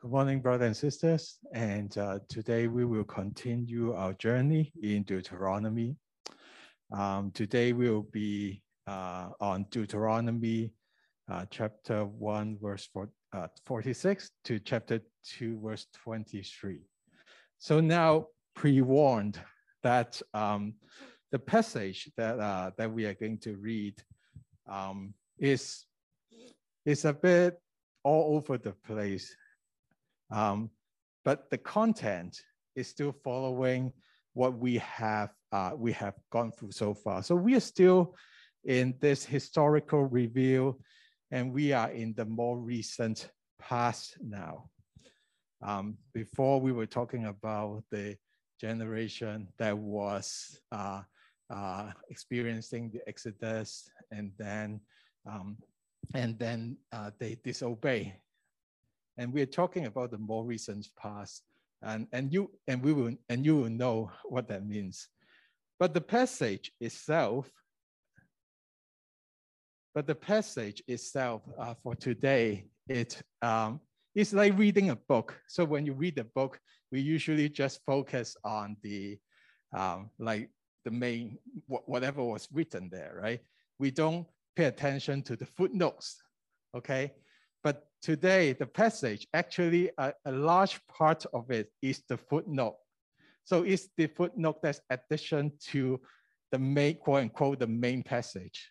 Good morning, brothers and sisters. And uh, today we will continue our journey in Deuteronomy. Um, today we will be uh, on Deuteronomy uh, chapter 1, verse four, uh, 46 to chapter 2, verse 23. So now pre-warned that um, the passage that, uh, that we are going to read um, is, is a bit all over the place. Um, but the content is still following what we have uh, we have gone through so far. So we are still in this historical review, and we are in the more recent past now. Um, before we were talking about the generation that was uh, uh, experiencing the Exodus, and then um, and then uh, they disobey. And we're talking about the more recent past, and and you and we will and you will know what that means. But the passage itself, but the passage itself uh, for today, it um, it's like reading a book. So when you read a book, we usually just focus on the um, like the main whatever was written there, right? We don't pay attention to the footnotes, okay? Today, the passage, actually a, a large part of it is the footnote. So it's the footnote that's addition to the main, quote unquote, the main passage.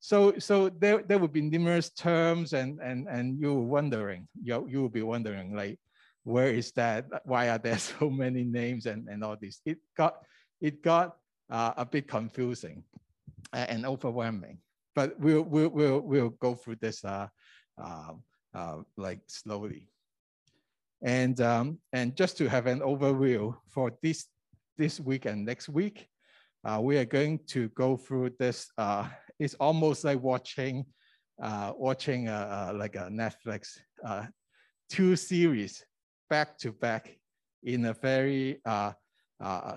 So, so there, there will be numerous terms and, and, and you're wondering, you, you will be wondering like, where is that? Why are there so many names and, and all this? It got, it got uh, a bit confusing and overwhelming, but we'll, we'll, we'll, we'll go through this uh, uh, uh, like slowly. And, um, and just to have an overview for this, this week and next week, uh, we are going to go through this. Uh, it's almost like watching, uh, watching like a Netflix uh, two series back to back in a very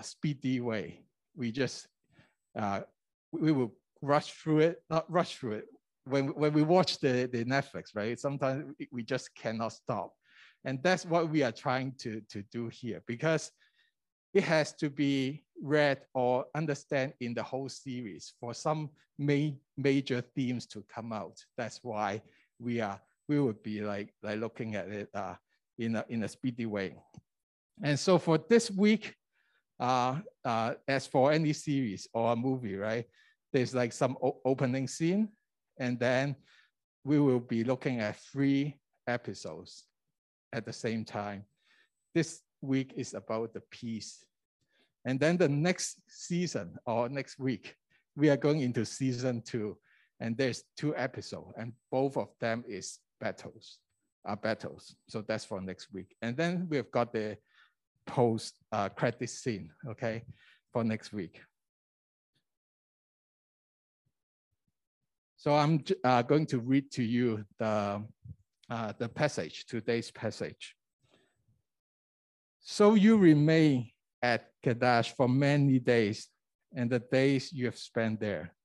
speedy way. We just, we will rush through it, not rush through it. When, when we watch the, the Netflix, right, sometimes we just cannot stop. And that's what we are trying to, to do here because it has to be read or understand in the whole series for some ma major themes to come out. That's why we are we would be like, like looking at it uh, in, a, in a speedy way. And so for this week, uh, uh, as for any series or a movie, right, there's like some opening scene, and then we will be looking at three episodes at the same time. This week is about the peace. And then the next season or next week, we are going into season two, and there's two episodes, and both of them is battles, are battles. So that's for next week. And then we've got the post uh, credit scene, okay, for next week. So I'm uh, going to read to you the, uh, the passage, today's passage. So you remain at Kadesh for many days, and the days you have spent there.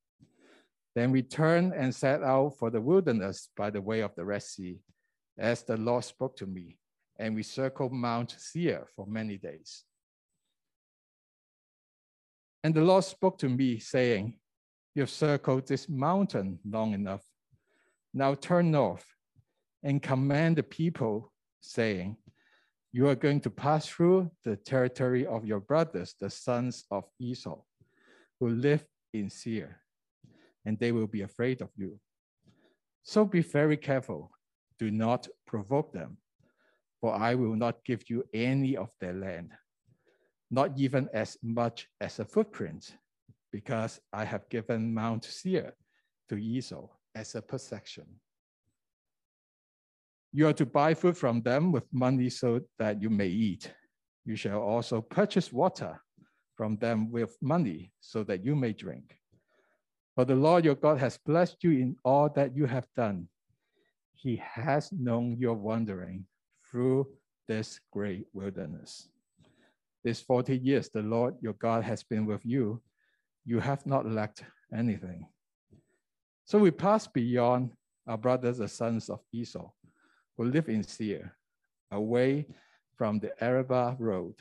Then return and set out for the wilderness by the way of the Red Sea, as the Lord spoke to me. And we circled Mount Seir for many days. And the Lord spoke to me, saying, You have circled this mountain long enough. Now turn north and command the people, saying, You are going to pass through the territory of your brothers, the sons of Esau, who live in Seir and they will be afraid of you. So be very careful. Do not provoke them, for I will not give you any of their land, not even as much as a footprint, because I have given Mount Seir to Esau as a possession. You are to buy food from them with money so that you may eat. You shall also purchase water from them with money so that you may drink. For the Lord your God has blessed you in all that you have done. He has known your wandering through this great wilderness. This 40 years, the Lord your God has been with you. You have not lacked anything. So we pass beyond our brothers, the sons of Esau, who live in Seir. away from the Arabah road,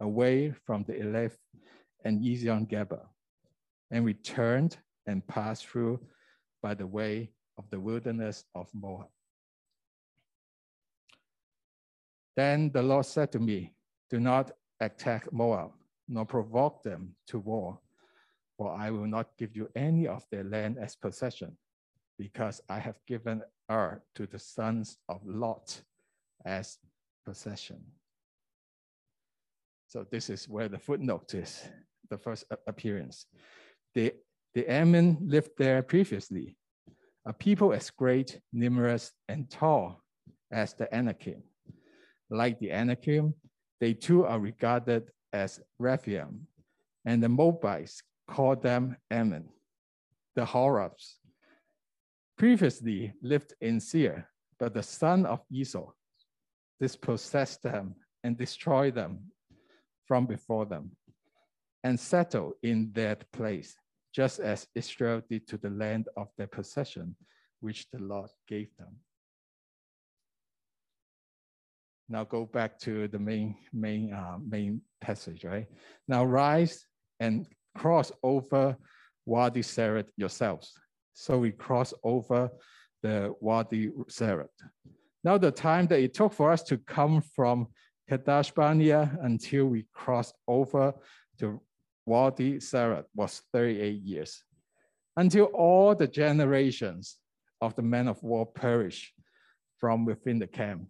away from the Elath and Ezion Geber, and we turned and passed through by the way of the wilderness of Moab. Then the Lord said to me, Do not attack Moab, nor provoke them to war, for I will not give you any of their land as possession, because I have given Ar to the sons of Lot as possession. So this is where the footnote is, the first appearance. The, the Ammon lived there previously, a people as great, numerous, and tall as the Anakim. Like the Anakim, they too are regarded as Rephaim, and the Moabites call them Ammon. The Horites previously lived in Seir, but the son of Esau dispossessed them and destroyed them from before them and settled in that place, just as Israel did to the land of their possession, which the Lord gave them. Now go back to the main, main, uh, main passage, right? Now rise and cross over Wadi Sered yourselves. So we cross over the Wadi Sered. Now the time that it took for us to come from Kadesh Barnea until we crossed over to Wadi Sered was 38 years, until all the generations of the men of war perish from within the camp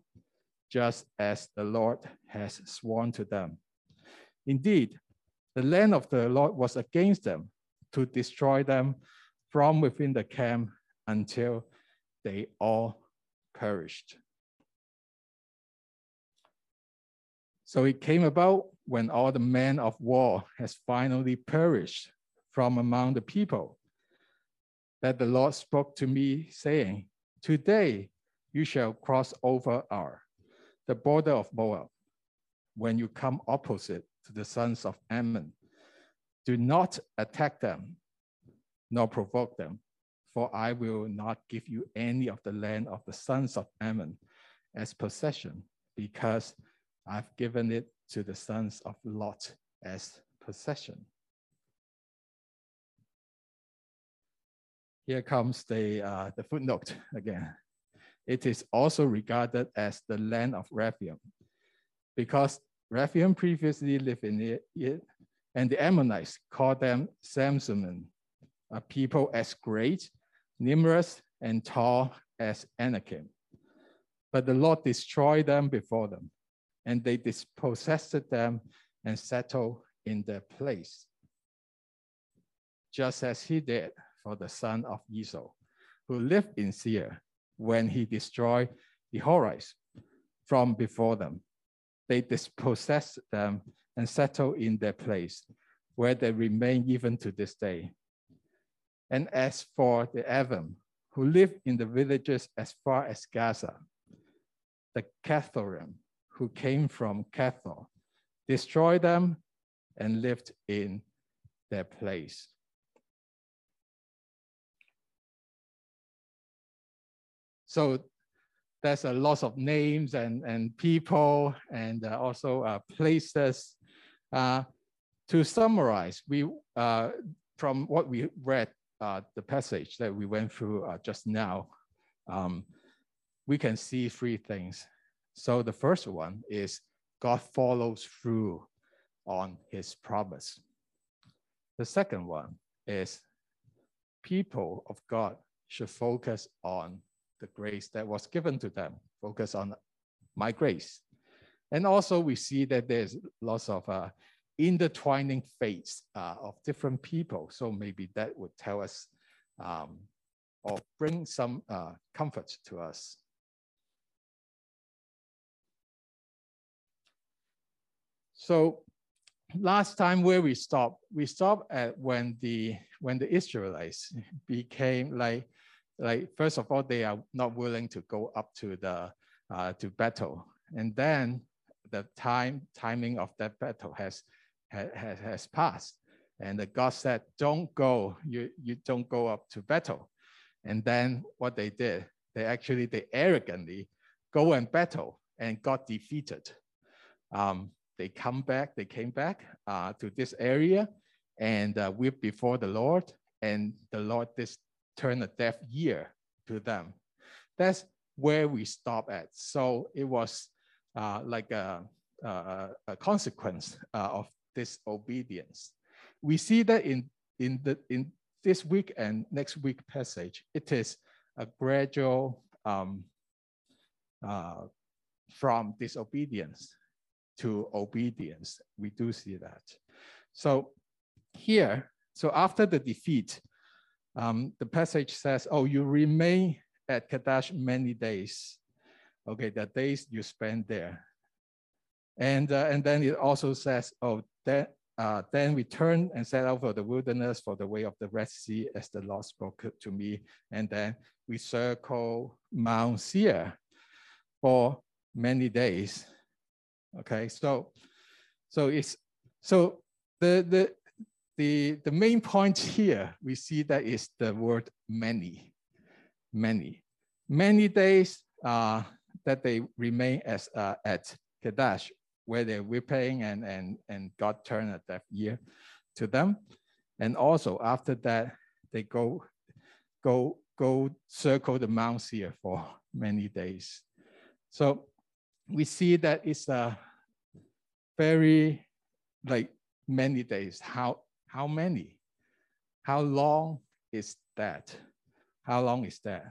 just as the Lord has sworn to them. Indeed, the land of the Lord was against them to destroy them from within the camp until they all perished. So it came about when all the men of war has finally perished from among the people that the Lord spoke to me saying, today you shall cross over Ar the border of Moab, when you come opposite to the sons of Ammon, do not attack them, nor provoke them, for I will not give you any of the land of the sons of Ammon as possession, because I've given it to the sons of Lot as possession. Here comes the, uh, the footnote again. It is also regarded as the land of Rephaim because Rephaim previously lived in it, and the Ammonites called them Samson, a people as great, numerous, and tall as Anakim. But the Lord destroyed them before them, and they dispossessed them and settled in their place, just as he did for the son of Esau, who lived in Seir when he destroyed the Horites from before them. They dispossessed them and settled in their place, where they remain even to this day. And as for the Avim, who live in the villages as far as Gaza, the Caphtorim, who came from Caphtor, destroyed them and lived in their place. So there's a lot of names and, and people and uh, also uh, places. Uh, to summarize, we uh, from what we read, uh, the passage that we went through uh, just now, um, we can see three things. So the first one is God follows through on his promise. The second one is people of God should focus on the grace that was given to them, focus on my grace. And also we see that there's lots of uh, intertwining fates uh, of different people. So maybe that would tell us um, or bring some uh, comfort to us. So last time where we stopped, we stopped at when the when the Israelites became like like first of all, they are not willing to go up to the uh, to battle, and then the time timing of that battle has has, has passed, and the God said, "Don't go. You you don't go up to battle." And then what they did, they actually they arrogantly go and battle, and got defeated. Um, they come back, they came back uh, to this area and uh, weep before the Lord, and the Lord this turned a deaf ear to them. That's where we stop at. So it was uh, like a, a, a consequence uh, of this obedience. We see that in, in, the, in this week and next week passage, it is a gradual um, uh, from disobedience to obedience. We do see that. So here, so after the defeat, um, the passage says, oh, you remain at Kadesh many days. Okay, the days you spend there. And, uh, and then it also says, oh, then, uh, then we turn and set out for the wilderness for the way of the Red Sea as the Lord spoke to me. And then we circle Mount Seir for many days. Okay, so so it's so the the the the main point here we see that is the word many, many, many days uh, that they remain as uh, at Kadesh where they're weeping and and and God turned a deaf ear to them, and also after that they go go go circle the Mount Seir for many days. So we see that it's a very like many days. How how many? How long is that? How long is that?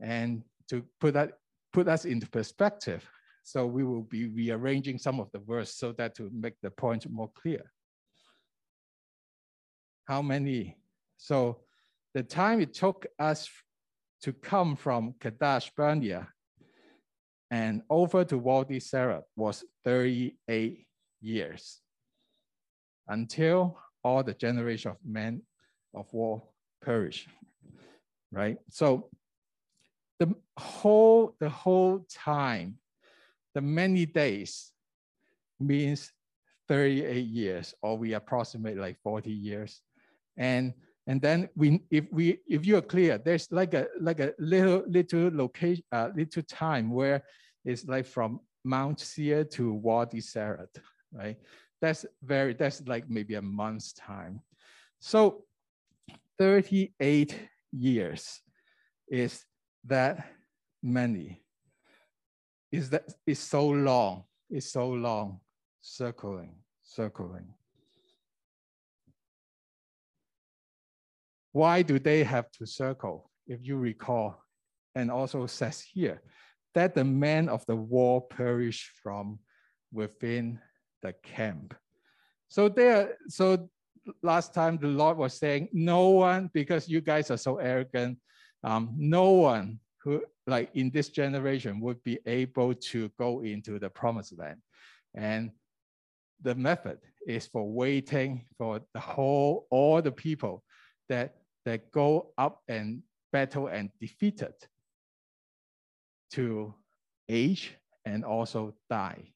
And to put that put us into perspective, so we will be rearranging some of the words so that to make the point more clear. How many? So the time it took us to come from Kadesh Barnea and over to Wadi Sered was 38 years until all the generation of men of war perish, right? So the whole, the whole time, the many days means 38 years, or we approximate like 40 years. And and then we, if we, if you are clear, there's like a like a little little location, uh, little time where it's like from Mount Seir to Wadi Sered, right? That's very, that's like maybe a month's time. So 38 years is that many. Is that is so long, it's so long, circling, circling. Why do they have to circle? If you recall, and also says here that the men of the war perish from within the camp. So there, so last time the Lord was saying, no one, because you guys are so arrogant, um, no one who like in this generation would be able to go into the promised land. And the method is for waiting for the whole, all the people that that go up and battle and defeated to age and also die,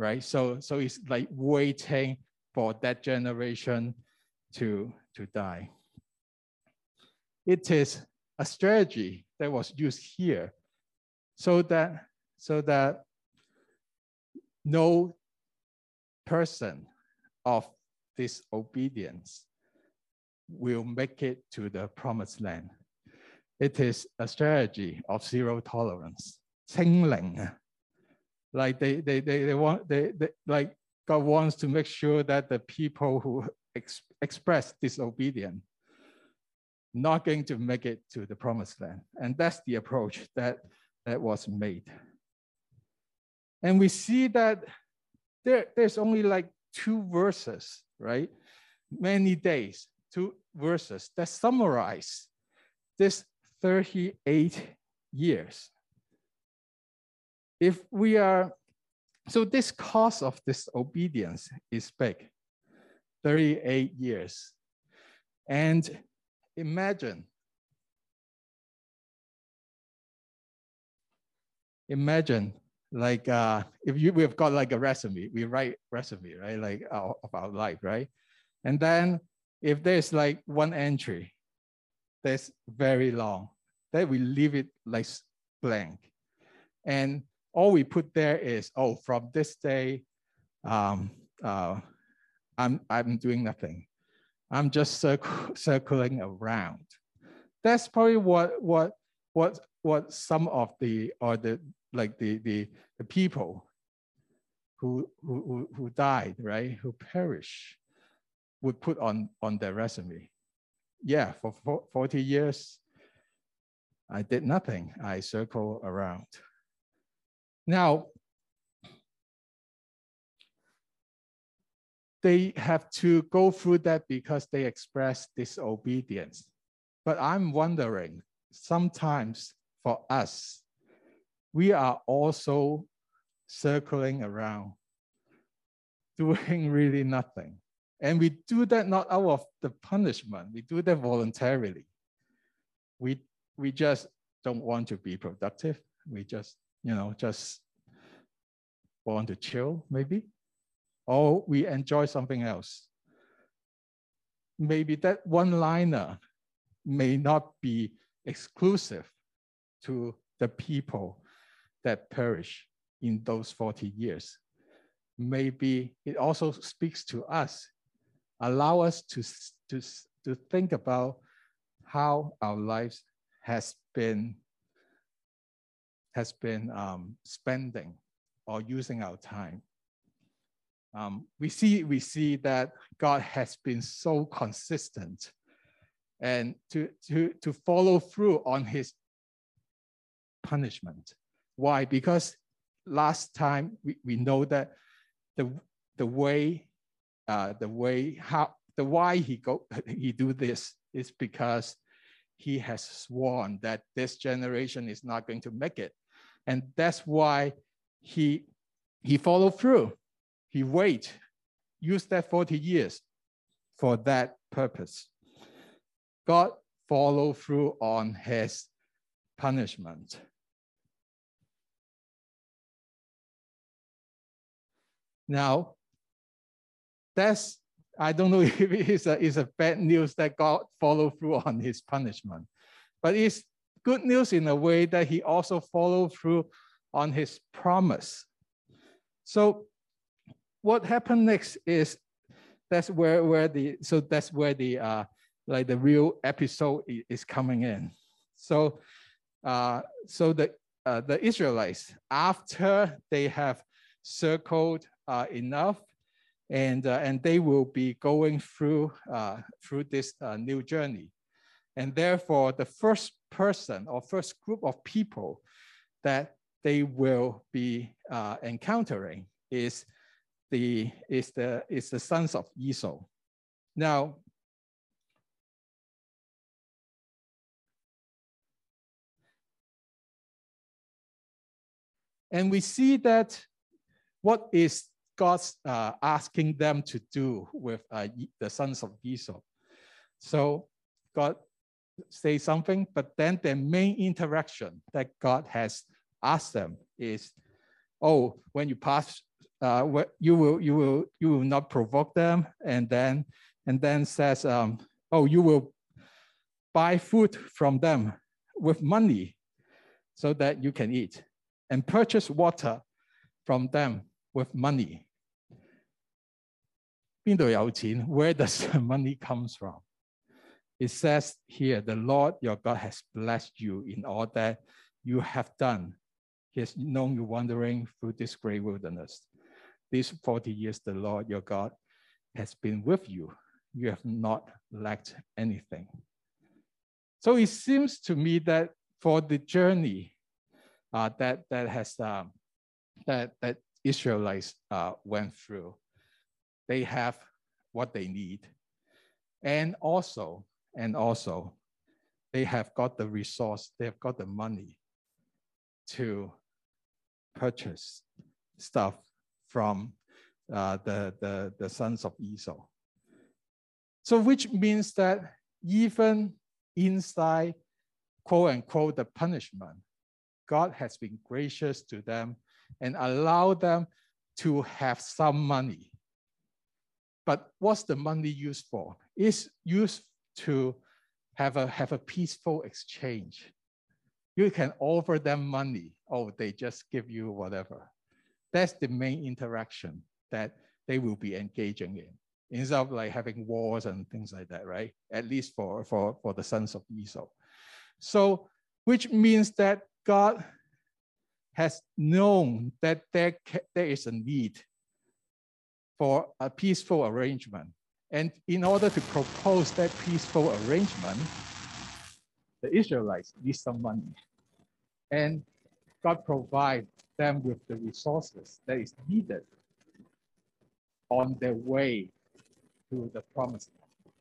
right? So, so it's like waiting for that generation to, to die. It is a strategy that was used here so that, so that no person of disobedience will make it to the promised land. It is a strategy of zero tolerance, 清零. Like they, they, they, they want, they, they, like God wants to make sure that the people who ex express disobedience not going to make it to the promised land. And that's the approach that, that was made. And we see that there, there's only like two verses, right? Many days two verses that summarize this 38 years. If we are, so this cost of disobedience is big, 38 years. And imagine, imagine like uh, if you we've got like a resume, we write resume, right? Like our, of our life, right? And then if there's like one entry that's very long, then we leave it like blank. And all we put there is, oh, from this day, um, uh, I'm, I'm doing nothing. I'm just circ- circling around. That's probably what, what, what, what some of the, or the, like the, the, the people who, who, who died, right, who perish, would put on, on their resume. Yeah, for 40 years, I did nothing. I circle around. Now, they have to go through that because they express disobedience. But I'm wondering, sometimes for us, we are also circling around, doing really nothing. And we do that not out of the punishment, we do that voluntarily. We, we just don't want to be productive. We just, you know, just want to chill, maybe. Or we enjoy something else. Maybe that one liner may not be exclusive to the people that perish in those 40 years. Maybe it also speaks to us, allow us to, to, to think about how our lives has been, has been um, spending or using our time. Um, we see we see that God has been so consistent and to, to, to follow through on his punishment. Why? Because last time we, we know that the, the way, uh, the way, how, the why he go, he do this is because he has sworn that this generation is not going to make it. And that's why he, he followed through. He wait, used that 40 years for that purpose. God followed through on his punishment. Now, that's, I don't know if it is a, is a bad news that God followed through on his punishment, but it's good news in a way that he also followed through on his promise. So what happened next is that's where, where the, so that's where the, uh, like the real episode is coming in. So, uh, so the, uh, the Israelites, after they have circled uh, enough, and uh, and they will be going through uh, through this uh, new journey, and therefore the first person or first group of people that they will be uh, encountering is the is the is the sons of Esau. Now. And we see that what is God uh, asking them to do with uh, the sons of Esau. So God say something, but then the main interaction that God has asked them is, oh, when you pass, uh, you will you will you will not provoke them, and then and then says, um, oh, you will buy food from them with money, so that you can eat, and purchase water from them with money. 边度有钱? Where does the money comes from? It says here, the Lord your God has blessed you in all that you have done. He has known you wandering through this great wilderness. These 40 years, the Lord your God has been with you. You have not lacked anything. So it seems to me that for the journey uh, that, that has um, that, that Israelites uh, went through, they have what they need. And also, and also, they have got the resource, they have got the money to purchase stuff from uh, the, the, the sons of Esau. So which means that even inside, quote unquote, the punishment, God has been gracious to them and allow them to have some money but what's the money used for? It's used to have a, have a peaceful exchange You can offer them money. Oh, they just give you whatever. That's the main interaction that they will be engaging in instead of like having wars and things like that, right? At least for, for, for the sons of Esau. So, which means that God has known that there, there is a need for a peaceful arrangement. And in order to propose that peaceful arrangement, the Israelites need some money. And God provides them with the resources that is needed on their way to the promised land.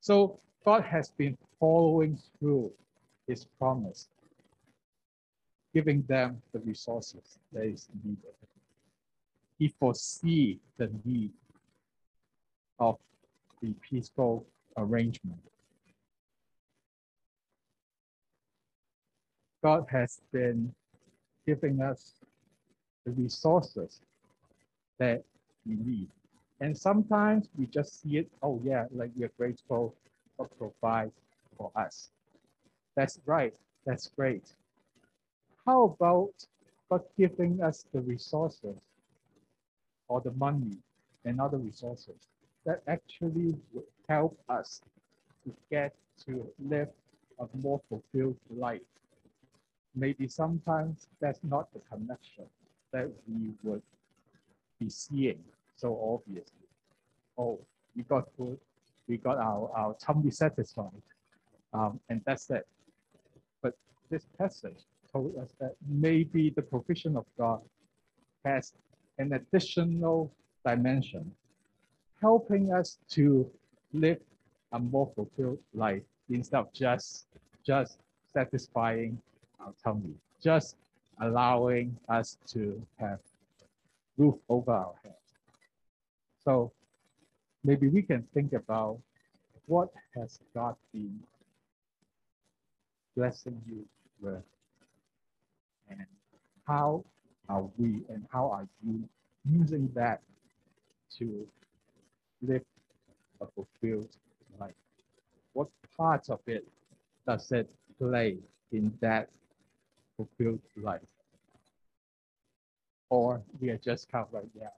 So God has been following through his promise, giving them the resources that is needed. He foresee the need of the peaceful arrangement. God has been giving us the resources that we need. And sometimes we just see it, oh yeah, like we're grateful for provide for us. That's right, that's great. How about God giving us the resources or the money and other resources that actually would help us to get to live a more fulfilled life? Maybe sometimes that's not the connection that we would be seeing so obviously. Oh, we got food, we got our, our tummy satisfied, um, and that's it. But this passage told us that maybe the provision of God has an additional dimension, helping us to live a more fulfilled life instead of just just satisfying our tummy, just allowing us to have roof over our head. So maybe we can think about what has God been blessing you with and how are we and how are you using that to live a fulfilled life? What part of it does it play in that fulfilled life? Or we are just kind of like, yeah,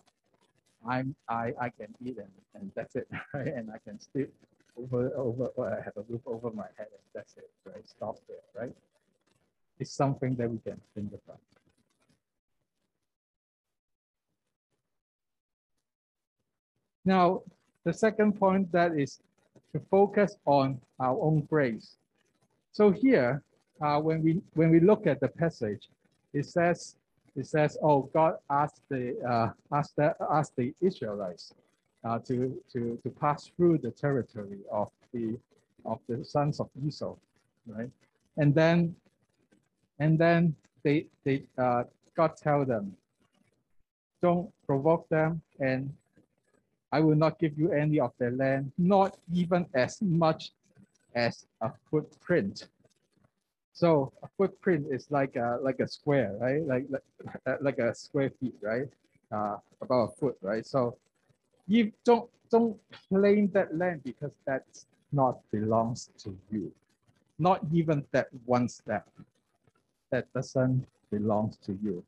I'm I I can eat and, and that's it, right? And I can sleep over over or I have a roof over my head and that's it, right? Stop there, right? It's something that we can think about. Now, the second point that is to focus on our own grace. So here, uh, when we when we look at the passage, it says it says, "Oh, God asked the uh, asked the asked the Israelites uh, to to to pass through the territory of the of the sons of Esau, right? And then and then they they uh, God tell them, don't provoke them, and I will not give you any of their land, not even as much as a footprint so a footprint is like a like a square, right? Like like, uh, like a square feet, right? Uh, about a foot, right? So you don't don't claim that land because that's not belongs to you. Not even that one step that doesn't belongs to you.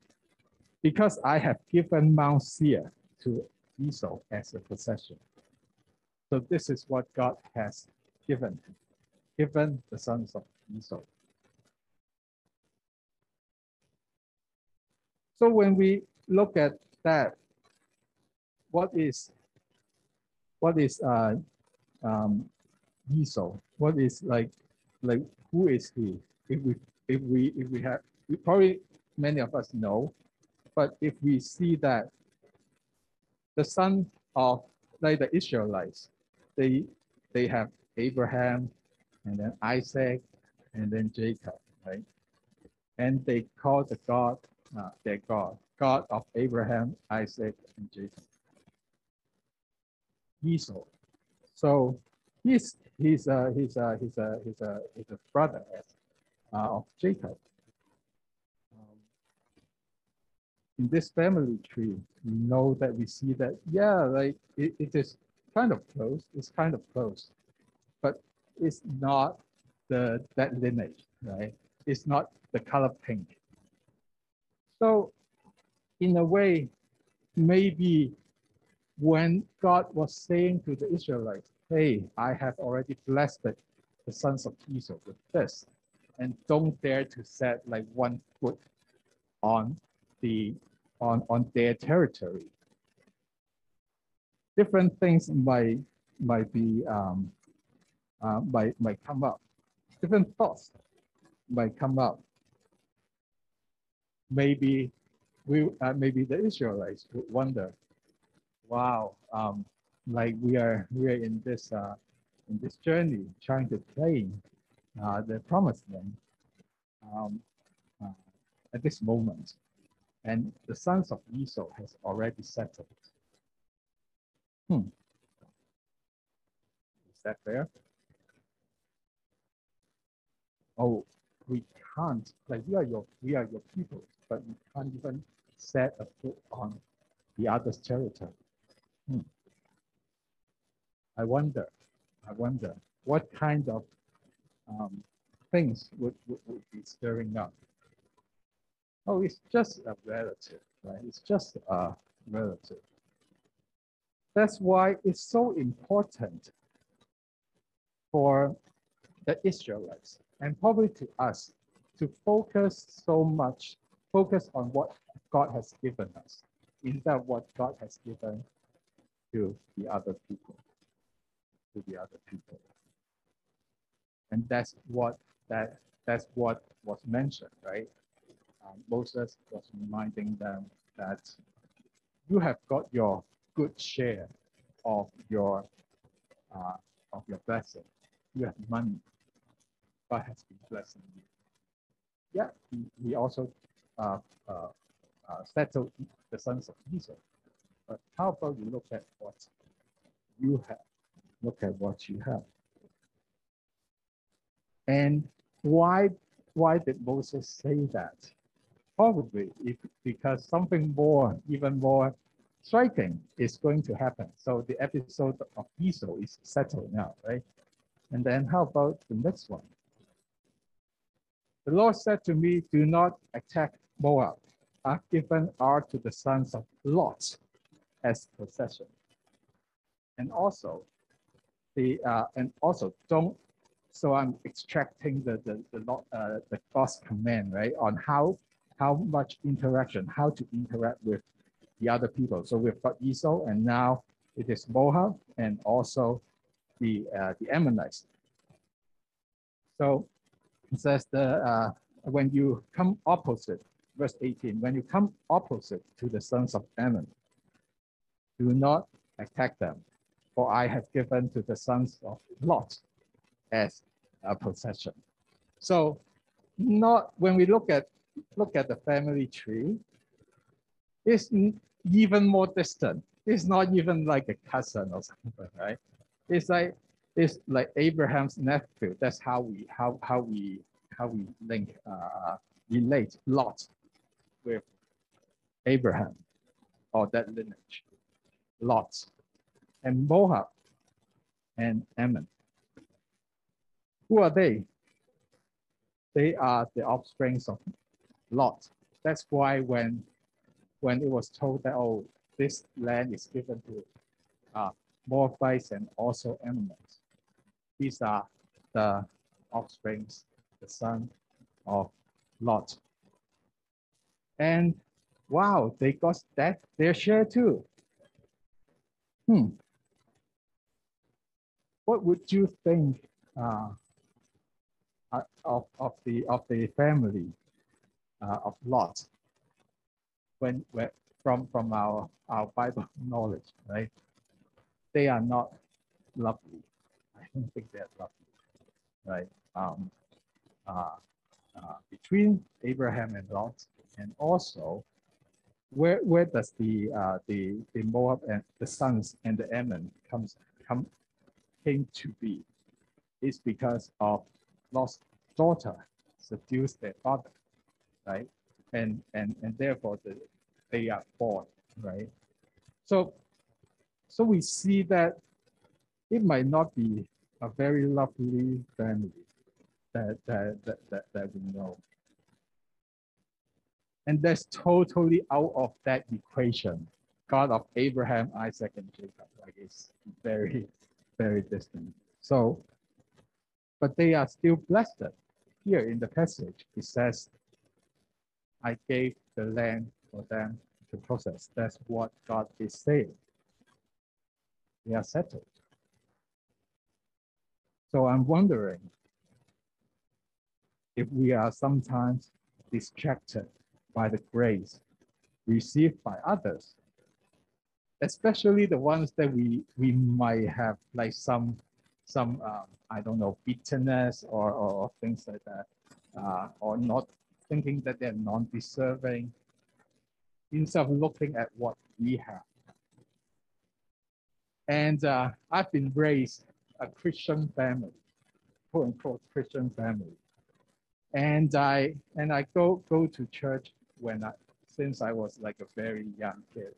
Because I have given Mount Seir to Esau as a possession. So this is what God has given, given the sons of Esau. So when we look at that, what is what is uh, um, Esau? What is like like who is he? If we if we if we have we probably many of us know, but if we see that the son of like the Israelites, they they have Abraham and then Isaac and then Jacob, right? And they call the God uh, their God, God of Abraham, Isaac, and Jacob. Esau. So he's he's a he's a he's a he's a he's a brother uh, of Jacob. Um, in this family tree, we know that we see that yeah, like it, it is kind of close. It's kind of close, but it's not the that lineage, right? It's not the color pink. So in a way, maybe when God was saying to the Israelites, hey, I have already blessed the sons of Esau with this, and don't dare to set like one foot on the on, on their territory. Different things might might be um, uh, might might come up. Different thoughts might come up. Maybe we uh, maybe the Israelites would wonder, wow, um, like we are we are in this uh, in this journey trying to claim uh, the promised land um, uh, at this moment, and the sons of Esau has already settled. Hmm. Is that fair? Oh, we can't like we are your we are your people, but we can't even set a foot on the other's territory. Hmm. I wonder, I wonder what kind of um, things would, would, would be stirring up. Oh, it's just a relative, right? It's just a relative. That's why it's so important for the Israelites and probably to us to focus so much, focus on what God has given us instead of what God has given to the other people, to the other people. And that's what that that's what was mentioned, right? Um, Moses was reminding them that you have got your good share of your uh, of your blessing. You have money. God has been blessing you. Yeah, he, he also uh, uh, uh, settled the sons of Esau. But how about you look at what you have? Look at what you have. And why why did Moses say that? Probably if, because something more, even more striking is going to happen. So the episode of Esau is settled now, right? And then how about the next one? The Lord said to me, do not attack Moab. I've given Ar to the sons of Lot as possession. And also, the uh, and also don't so I'm extracting the the the, uh, the God's command right on how how much interaction, how to interact with the other people. So we've got Esau, and now it is Moab, and also the uh, the Ammonites. So it says the uh, when you come opposite, verse 18, when you come opposite to the sons of Ammon, do not attack them, for I have given to the sons of Lot as a possession. So not when we look at look at the family tree, it's even more distant. It's not even like a cousin or something, right? It's like it's like Abraham's nephew. That's how we how how we how we link uh, relate Lot with Abraham or that lineage. Lot and Moab and Ammon. Who are they? They are the offsprings of Lot. That's why when when it was told that oh this land is given to uh, Moabites and also Ammonites, these are the offsprings, the son of Lot. And wow, they got that their share too. Hmm. What would you think uh, of, of the of the family of Lot when, when from from our our Bible knowledge, right? They are not lovely. I don't think they're lovely, right? Um, uh, uh, between Abraham and Lot, and also where where does the uh, the the Moab and the sons and the Ammon comes come came to be? It's because of Lot's daughter seduced their father, right? And and and therefore the, they are born, right? So so we see that it might not be a very lovely family, that, that, that, that, that we know. And that's totally out of that equation. God of Abraham, Isaac, and Jacob. Like it's very, very distant. So, but they are still blessed. Here in the passage, it says, I gave the land for them to process. That's what God is saying. They are settled. So I'm wondering if we are sometimes distracted by the grace received by others, especially the ones that we we might have like some some um, I don't know bitterness or, or things like that, uh, or not thinking that they're non-deserving, instead of looking at what we have. And uh, I've been raised a Christian family, quote unquote Christian family, and I and I go go to church when I since I was like a very young kid.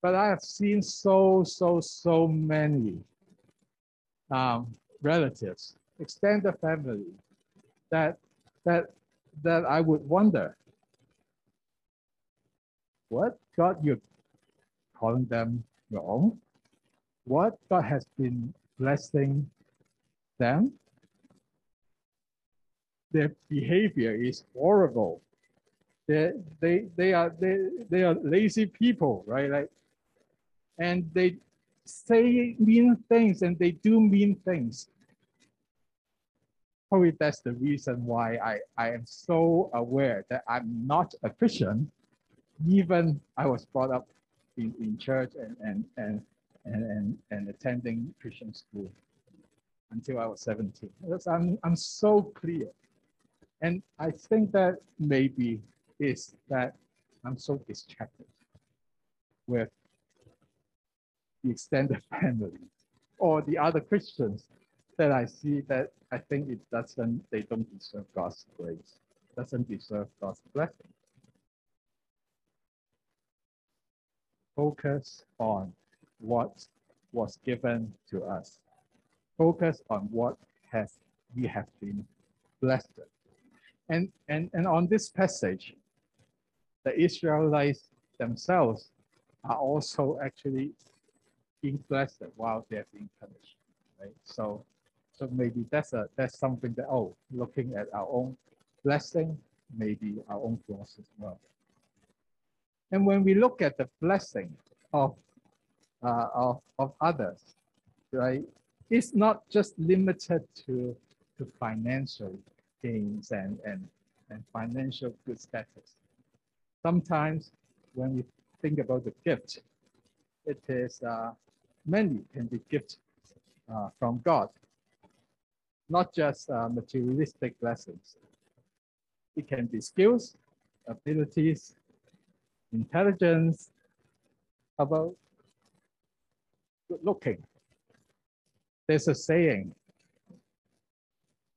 But I have seen so so so many um, relatives, extended family, that that that I would wonder, what God you're calling them your own? What God has been blessing them? Their behavior is horrible. They they they are they they are lazy people, right? Like, and they say mean things and they do mean things. Probably that's the reason why I, I am so aware that I'm not a Christian, even I was brought up in, in church and, and, and, and, and, and attending Christian school until I was 17. Because I'm, I'm so clear. And I think that maybe is that I'm so distracted with the extended family or the other Christians that I see that I think it doesn't, they don't deserve God's grace, doesn't deserve God's blessing. Focus on what was given to us. Focus on what has we have been blessed. And, and, and on this passage, the Israelites themselves are also actually being blessed while they're being punished, right? So, so maybe that's a that's something that oh, looking at our own blessing, maybe our own flaws as well. And when we look at the blessing of uh, of of others, right? It's not just limited to to financial gains and and and financial good status. Sometimes when we think about the gift, it is uh, many can be gifts uh, from God, not just uh, materialistic blessings. It can be skills, abilities, intelligence, about good looking. There's a saying,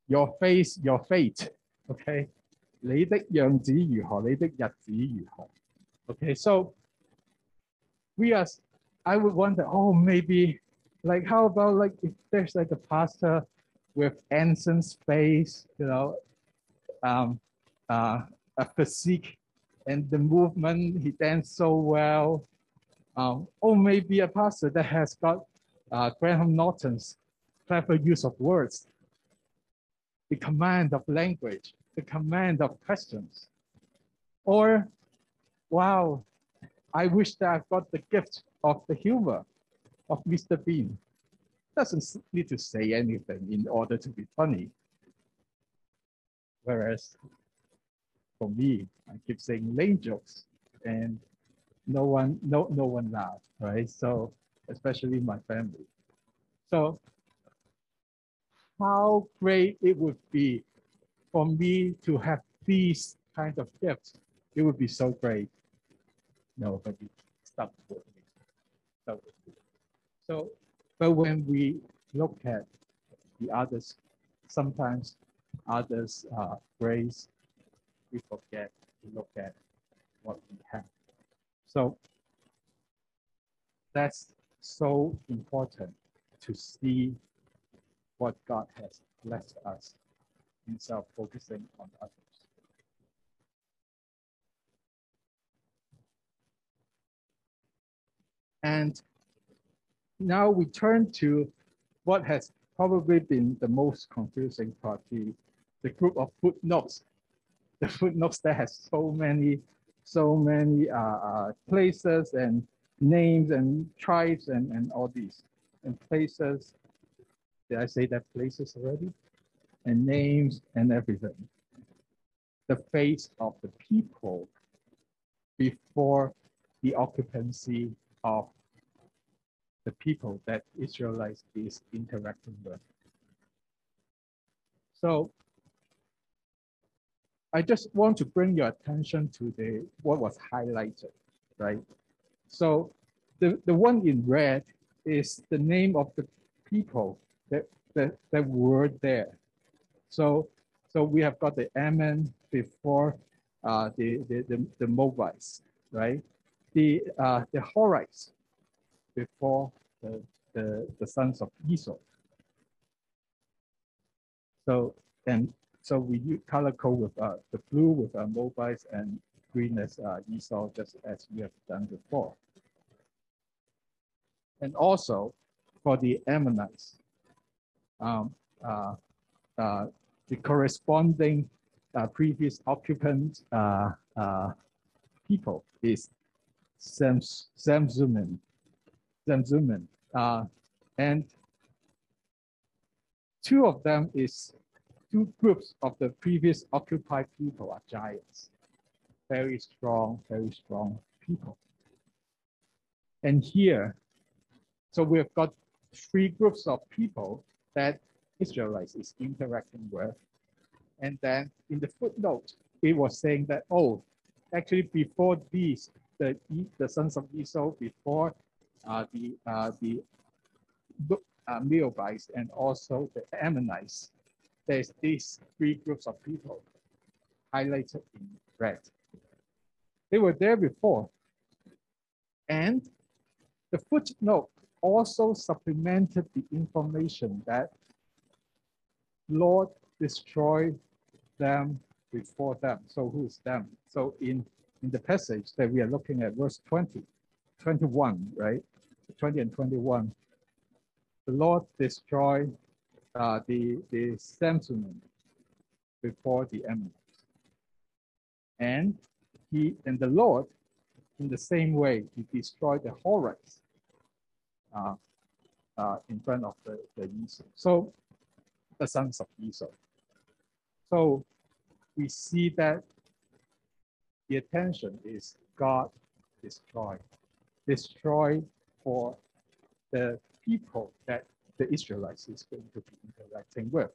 your face, your fate, okay? 你的样子如何，你的日子如何。Okay, so we are I would wonder, oh, maybe like how about like if there's like a pastor with Anson's face, you know, um, uh, a physique and the movement, he danced so well. Um, or maybe a pastor that has got uh, Graham Norton's clever use of words, the command of language, the command of questions. Or, wow, I wish that I've got the gift of the humor of Mr. Bean. Doesn't need to say anything in order to be funny. Whereas for me, I keep saying lame jokes and no one, no, no one laughs, right? So especially my family. So how great it would be for me to have these kind of gifts. It would be so great. Nobody stopped for. So, so, but when we look at the others, sometimes others uh, grace, we forget to look at what we have. So that's so important to see what God has blessed us instead of focusing on others. And now we turn to what has probably been the most confusing part, the, the group of footnotes. The footnotes that has so many, so many uh, uh, places and names and tribes and, and all these and places. Did I say that places already? And names and everything. The face of the people before the occupancy of the people that Israelites is interacting with. So I just want to bring your attention to the what was highlighted, right? So the, the one in red is the name of the people that, that, that were there. So, so we have got the Emim before uh, the, the, the, the Moabites, right? The, uh, the Horites before the, the, the sons of Esau. So, and so we color code with uh, the blue with uh, Moabites and green as uh, Esau, just as we have done before and also for the Ammonites. Um, uh, uh, the corresponding uh, previous occupant uh, people is zoom in. Uh, and two of them is two groups of the previous occupied people are giants. Very strong, very strong people. And here, so we've got three groups of people that Israelites is interacting with. And then in the footnote, it was saying that, oh, actually before these, the, the sons of Esau, before the, the uh, and also the Ammonites, there's these three groups of people highlighted in red. They were there before. And the footnote also supplemented the information that Lord destroyed them before them. So who is them? So in, in the passage that we are looking at, verse 20, 21, right? 20 and 21, the Lord destroyed uh, the, the Zamzummim before the Ammonites. And he and the Lord, in the same way, he destroyed the Horites uh, uh, in front of the, the Esau. So the sons of Esau. So we see that the attention is God destroy, destroy for the people that the Israelites is going to be interacting with.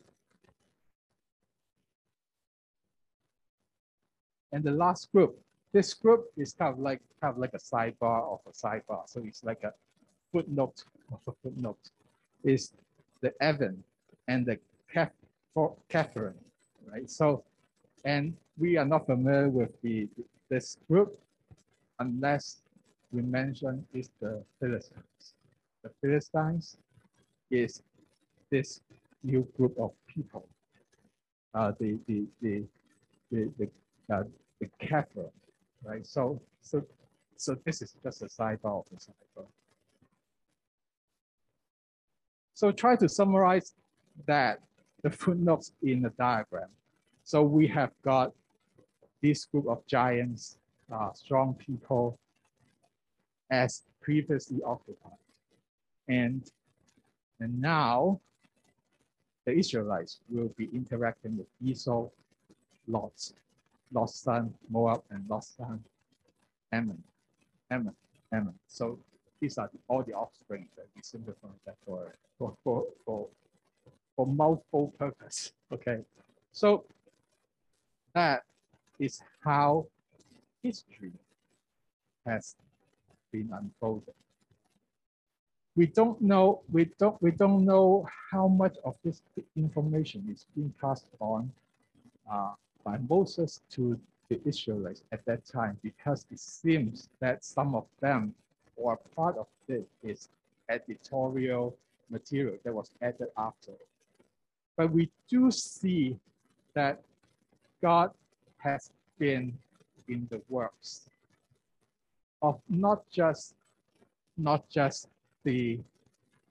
And the last group, this group is kind of like kind of like a sidebar of a sidebar. So it's like a footnote of a footnote is the Avvim and the Caphtorim, right? So, and we are not familiar with the this group unless we mention is the Philistines. The Philistines is this new group of people. Uh, the the the the the, uh, the Caphtorim, right? So so so this is just a sidebar of the sidebar. So try to summarize that, the footnotes in the diagram. So we have got this group of giants, uh, strong people as previously occupied. And, and now the Israelites will be interacting with Esau, Lot's, Lot's son Moab, and Lot's son Ammon, Ammon, Ammon. So these are all the offspring that we simplify that for, for, for, for, for multiple purpose. Okay, so that is how history has been unfolded. We don't know, we don't, we don't know how much of this information is being passed on uh, by Moses to the Israelites at that time because it seems that some of them or part of it is editorial material that was added after. But we do see that God has been in the works of not just not just the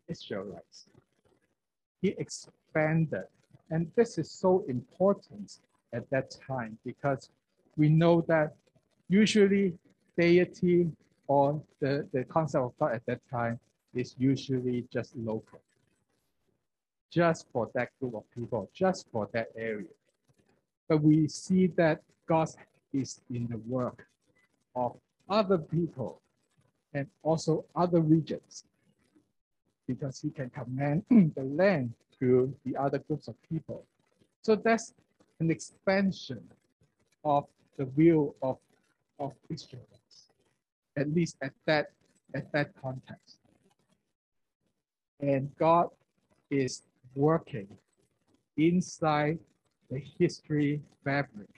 Israelites. He expanded. And this is so important at that time because we know that usually deity or the, the concept of God at that time is usually just local, just for that group of people, just for that area. But we see that God is in the work of other people and also other regions because he can command the land to the other groups of people. So that's an expansion of the will of, of Israelites, at least at that, at that context. And God is working inside the history fabric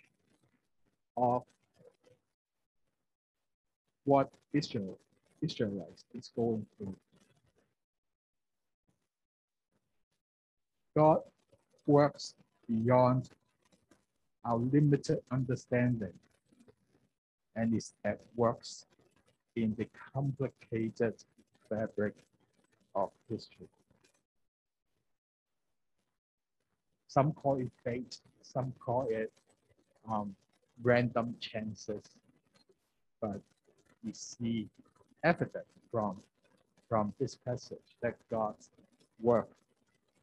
of what Israel, Israelites is going through. God works beyond our limited understanding and is at works in the complicated fabric of history. Some call it fate, some call it um, random chances, but we see evidence from, from this passage that God's work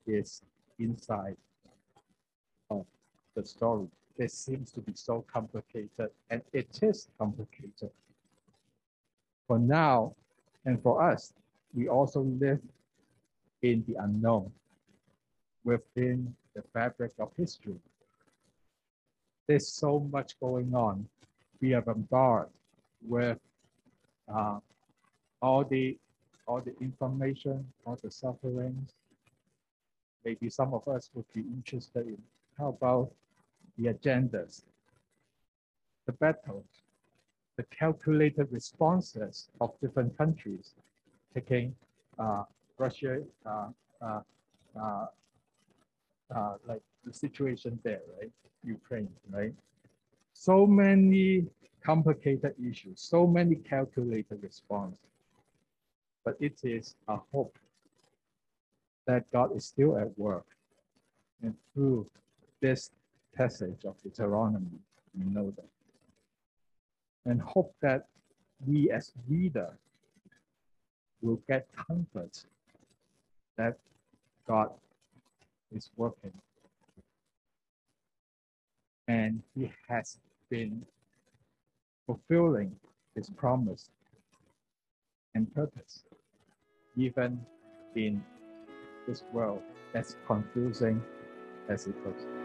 is inside of the story. This seems to be so complicated, and it is complicated. For now, and for us, we also live in the unknown within the fabric of history. There's so much going on. We are bombarded with uh, all the all the information, all the sufferings, maybe some of us would be interested in. How about the agendas, the battles, the calculated responses of different countries, taking uh, Russia, uh, uh, uh, uh, like the situation there, right? Ukraine, right? So many complicated issues, so many calculated responses. But it is a hope that God is still at work. And through this passage of Deuteronomy, we know that. And hope that we as reader will get comfort that God is working. And he has been fulfilling his promise and purpose, even in this world as confusing as it looks.